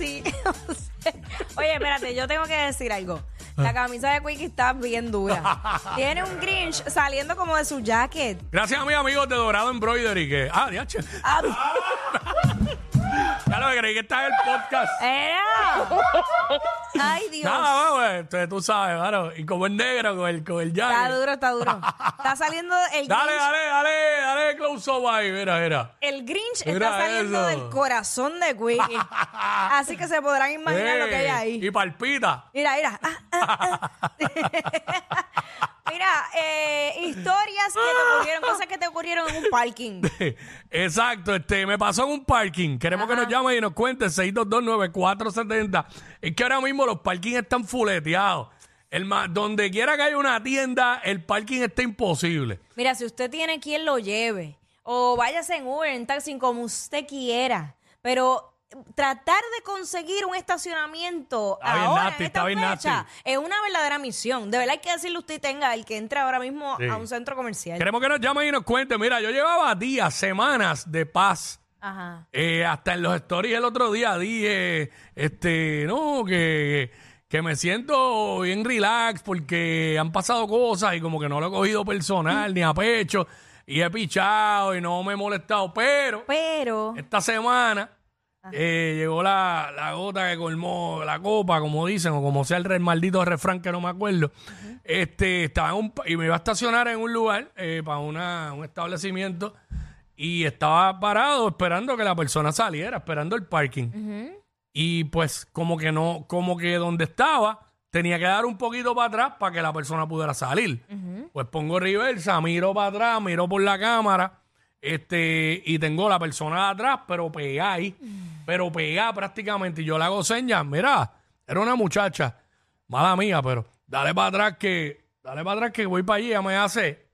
sí. o sea, Oye, espérate, yo tengo que decir algo. La camisa de Quickie está bien dura. Tiene un Grinch saliendo como de su jacket. Gracias a mis amigos de Dorado Embroidery que. Ah, diache. Ah, Ya lo que creí que está en el podcast. ¡Era! Ay, Dios. Nada, güey. Entonces tú sabes, claro. Y como es negro con el, con el Está jacket. duro, está duro. Está saliendo el Dale, Grinch. dale, dale, dale close up ahí. Mira, mira. El Grinch Mira está saliendo eso. del corazón de Quickie. Así que se podrán imaginar lo que hay ahí. Y palpita. Mira, mira. Ah, ah, ah. mira, eh, historias que te ocurrieron, cosas que te ocurrieron en un parking. Exacto, este, me pasó en un parking. Queremos que nos llamen y nos cuenten 6229470. Es que ahora mismo los parkings están fuleteados. El donde quiera que haya una tienda, el parking está imposible. Mira, si usted tiene quien lo lleve, o váyase en Uber, en taxi, como usted quiera, pero tratar de conseguir un estacionamiento Está bien ahora, nasty, en esta está bien fecha, nasty. es una verdadera misión. De verdad hay que decirle usted tenga el que entra ahora mismo Sí. a un centro comercial. Queremos que nos llamen y nos cuenten. Mira, yo llevaba días, semanas de paz. Ajá. Eh, hasta en los stories el otro día dije, este, no, que, que me siento bien relax porque han pasado cosas y como que no lo he cogido personal ni a pecho y he pichado y no me he molestado. Pero Pero, esta semana eh, llegó la, la gota que colmó la copa, como dicen, o como sea el re- maldito refrán que no me acuerdo. Este, estaba en un, y me iba a estacionar en un lugar eh, para una, un establecimiento y estaba parado esperando que la persona saliera, esperando el parking. Y pues como que no, como que donde estaba tenía que dar un poquito para atrás para que la persona pudiera salir. Pues pongo reversa, miro para atrás, miro por la cámara, este, y tengo la persona de atrás, pero ahí, pero pegada prácticamente. Y yo le hago señas, mira, era una muchacha, mala mía, pero dale para atrás que, dale para atrás que voy para allí, ella me hace,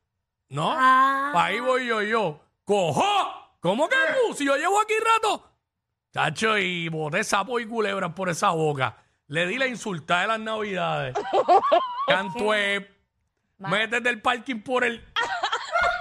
¿no? Ah. Pa' ahí voy yo, yo, cojo, ¿cómo que tú? Si yo llevo aquí rato. Chacho, y boté sapo y culebras por esa boca. Le di la insultada de las navidades. Cantué. Métete el parking por el.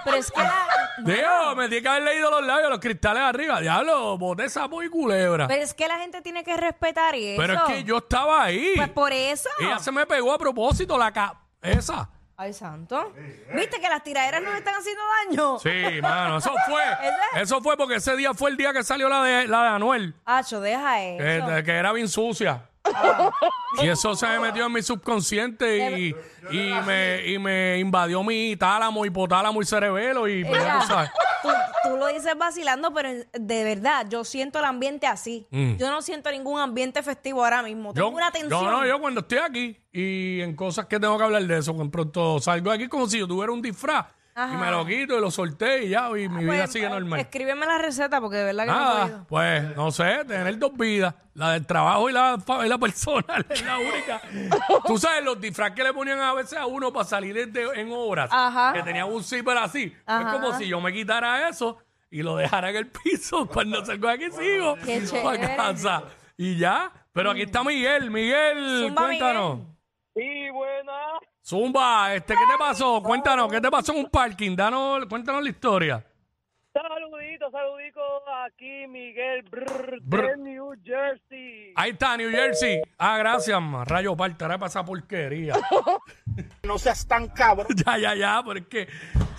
pero es que la, Dios, me tiene que haber leído los labios, los cristales arriba. Diablo, boté sapo y culebra. pero es que la gente tiene que respetar eso. Pero es que yo estaba ahí. Pues por eso. Ella se me pegó a propósito la ca... Esa. Ay, santo. ¿Viste que las tiraderas nos están haciendo daño? Sí, mano, eso fue. Eso fue porque ese día fue el día que salió la de, la de Anuel. Acho, deja eso. que, que era bien sucia. Y eso se me metió en mi subconsciente y, y, me, y me invadió mi tálamo, hipotálamo y cerebelo. Y pues, ya tú sabes. tú, tú lo dices vacilando, pero de verdad, yo siento el ambiente así. Mm. Yo no siento ningún ambiente festivo ahora mismo. Tengo Yo, una tensión. yo no, yo cuando estoy aquí y en cosas que tengo que hablar de eso, con pronto salgo de aquí como si yo tuviera un disfraz y me lo quito y lo solté y ya, y mi vida Pues, sigue eh, normal. Escríbeme la receta porque de verdad que no he Nada, podido. pues no sé, tener dos vidas, la del trabajo y la, fa- y la personal, es la única. Tú sabes, los disfraces que le ponían a veces a uno para salir de- en obras, Ajá. que tenían un zipper así. Ajá. Es como si yo me quitara eso y lo dejara en el piso. Cuando salgo de aquí sigo Qué para chévere. casa. Y ya, pero aquí está Miguel. Miguel, Zumba, cuéntanos. Miguel. Zumba, este, ¿qué te pasó? Cuéntanos, ¿qué te pasó en un parking? Danos, cuéntanos la historia. Saludito, saludito. Aquí Miguel Brr, Brr. de New Jersey. Ahí está, New Jersey. Ah, gracias, ma. Rayo parte, ahora para esa porquería. No seas tan cabrón. ya, ya, ya, pero es que,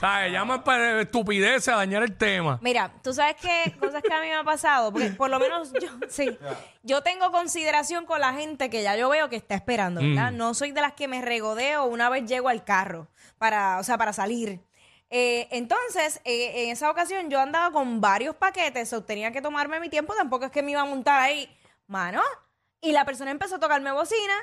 ¿sabes? Llaman para estupidez a dañar el tema. Mira, tú sabes qué cosas que a mí me ha pasado, porque por lo menos yo, sí, yo tengo consideración con la gente que ya yo veo que está esperando, ¿verdad? Mm. No soy de las que me regodeo una vez llego al carro, para, o sea, para salir. Eh, entonces, eh, en esa ocasión yo andaba con varios paquetes, o tenía que tomarme mi tiempo, tampoco es que me iba a montar ahí, mano. Y la persona empezó a tocarme bocina.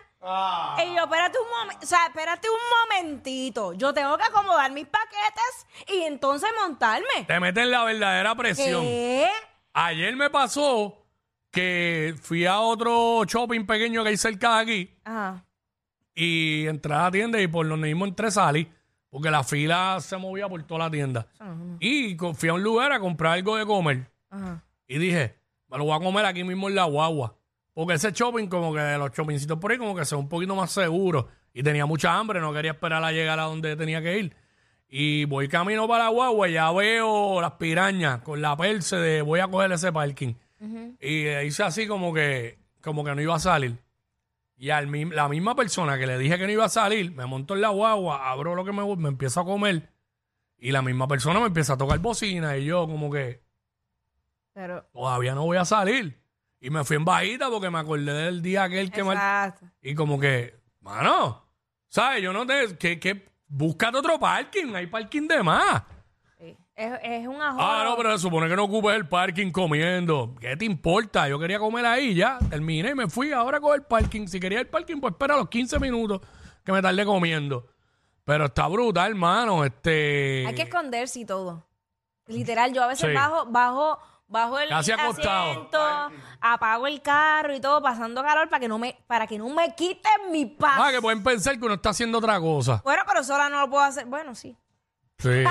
Y yo, espérate un momento, o sea, espérate un momentito. Yo tengo que acomodar mis paquetes y entonces montarme. Te meten la verdadera presión. ¿Qué? Ayer me pasó que fui a otro shopping pequeño que hay cerca de aquí Ajá. y entré a la tienda y por donde mismo entré salí. Porque la fila se movía por toda la tienda. Y co- fui a un lugar a comprar algo de comer. Ajá. Y dije, me lo voy a comer aquí mismo en la guagua. Porque ese shopping, como que de los shoppingcitos por ahí, como que sea un poquito más seguro. Y tenía mucha hambre, no quería esperar a llegar a donde tenía que ir. Y voy camino para la guagua y ya veo las pirañas con la perse de voy a coger ese parking. Y eh, hice así como que, como que no iba a salir. Y al la misma persona que le dije que no iba a salir, me monto en la guagua, abro lo que me, me empiezo a comer. Y la misma persona me empieza a tocar bocina. Y yo, como que, Pero, todavía no voy a salir. Y me fui en bajita porque me acordé del día aquel que mal- exacto. Y como que, mano, ¿sabes? Yo no te. Que, que búscate otro parking. Hay parking de más. Es, es un ajo. Ah, no, pero se supone que no ocupes el parking comiendo. ¿Qué te importa? Yo quería comer ahí ya. Terminé y me fui ahora con el parking. Si quería el parking, pues espera los 15 minutos que me tardé comiendo. Pero está brutal, hermano. Este. Hay que esconderse y todo. Literal, yo a veces Sí. bajo, bajo, bajo el Casi acostado. asiento, apago el carro y todo, pasando calor para que no me, para que no me quiten mi paz. Ah, que pueden pensar que uno está haciendo otra cosa. Bueno, pero sola no lo puedo hacer. Bueno, sí. Sí.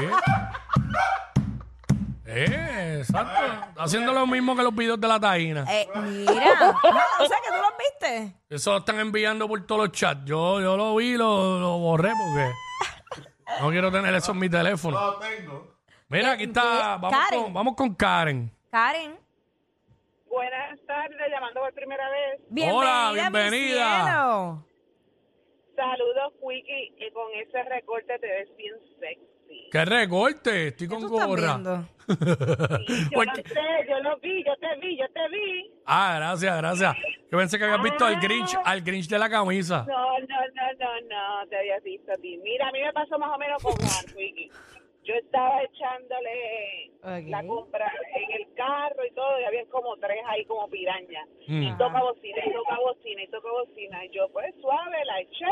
eh, exacto. Está haciendo lo mismo que los videos de la taína. Eh, mira. Ah, o sea que tú los viste. Eso lo están enviando por todos los chats. Yo, yo lo vi, lo, lo borré porque no quiero tener eso en mi teléfono. No tengo. Mira, aquí está. Vamos Karen. con, vamos con Karen. Karen, Buenas tardes, llamando por primera vez. bienvenida. Hola, mi bienvenida. cielo. Saludos, Wiki, y con ese recorte te ves bien sexy. ¿Qué recorte? Estoy ¿Qué con tú estás gorra. viendo? Yo Porque- lo sé, yo lo vi, yo te vi, yo te vi. Ah, gracias, gracias. Yo pensé que habías visto al Grinch, al Grinch de la camisa. No, no, no, no, no, te habías visto a ti. Mira, a mí me pasó más o menos con Juan, Wiki. Yo estaba echándole la compra en el carro y todo, y había como tres ahí como pirañas. Mm. Y toca bocina, y toca bocina, y toca bocina. Y yo, pues suave, la eché,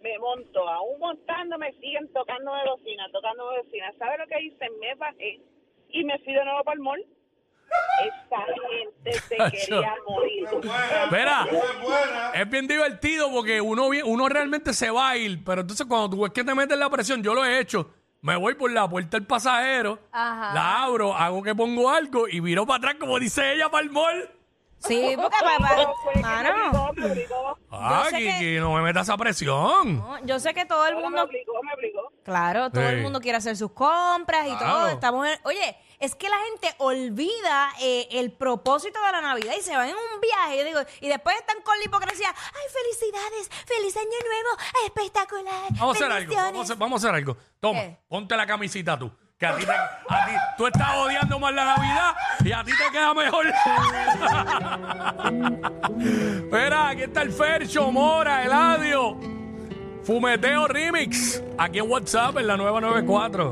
me monto. Aún montándome, siguen tocándome bocina, tocándome bocina. ¿Sabe lo que hice? Me bajé y me fui de nuevo para el mall. Esa gente se quería morir. Espera, Es bien divertido porque uno, uno realmente se va a ir, pero entonces cuando tú ves que te metes la presión, yo lo he hecho. Me voy por la puerta del pasajero, Ajá. la abro, hago que pongo algo y viro para atrás, como dice ella, para el mall. Sí, porque papá, mano. Ah, sé que- Kiki, no me metas esa presión. no, yo sé que todo el Me mundo obligó, me obligó. Claro, todo Sí. el mundo quiere hacer sus compras y Claro. todo. Estamos en- Oye, es que la gente olvida eh, el propósito de la Navidad y se van en un viaje. Yo digo, y después están con la hipocresía. ¡Ay, felicidades! ¡Feliz año nuevo! ¡Espectacular! Vamos a hacer algo, vamos a hacer, vamos a hacer algo. Toma, ¿Qué? ponte la camisita tú. A ti, tú estás odiando más la Navidad y a ti te queda mejor. Espera, aquí está el Fercho, Mora, Eladio. Fumeteo Remix. Aquí en WhatsApp en la nueva 94.